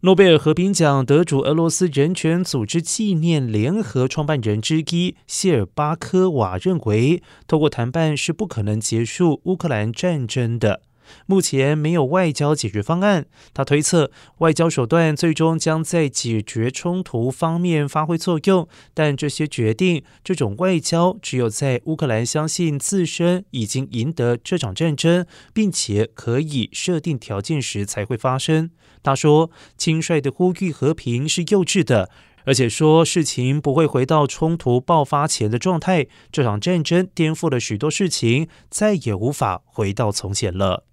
诺贝尔和平奖得主、俄罗斯人权组织纪念联合创办人之一谢尔巴科娃认为，透过谈判是不可能结束乌克兰战争的。目前没有外交解决方案。他推测，外交手段最终将在解决冲突方面发挥作用，但这些决定，这种外交只有在乌克兰相信自身已经赢得这场战争，并且可以设定条件时才会发生。他说：“轻率的呼吁和平是幼稚的，而且说事情不会回到冲突爆发前的状态。这场战争颠覆了许多事情，再也无法回到从前了。”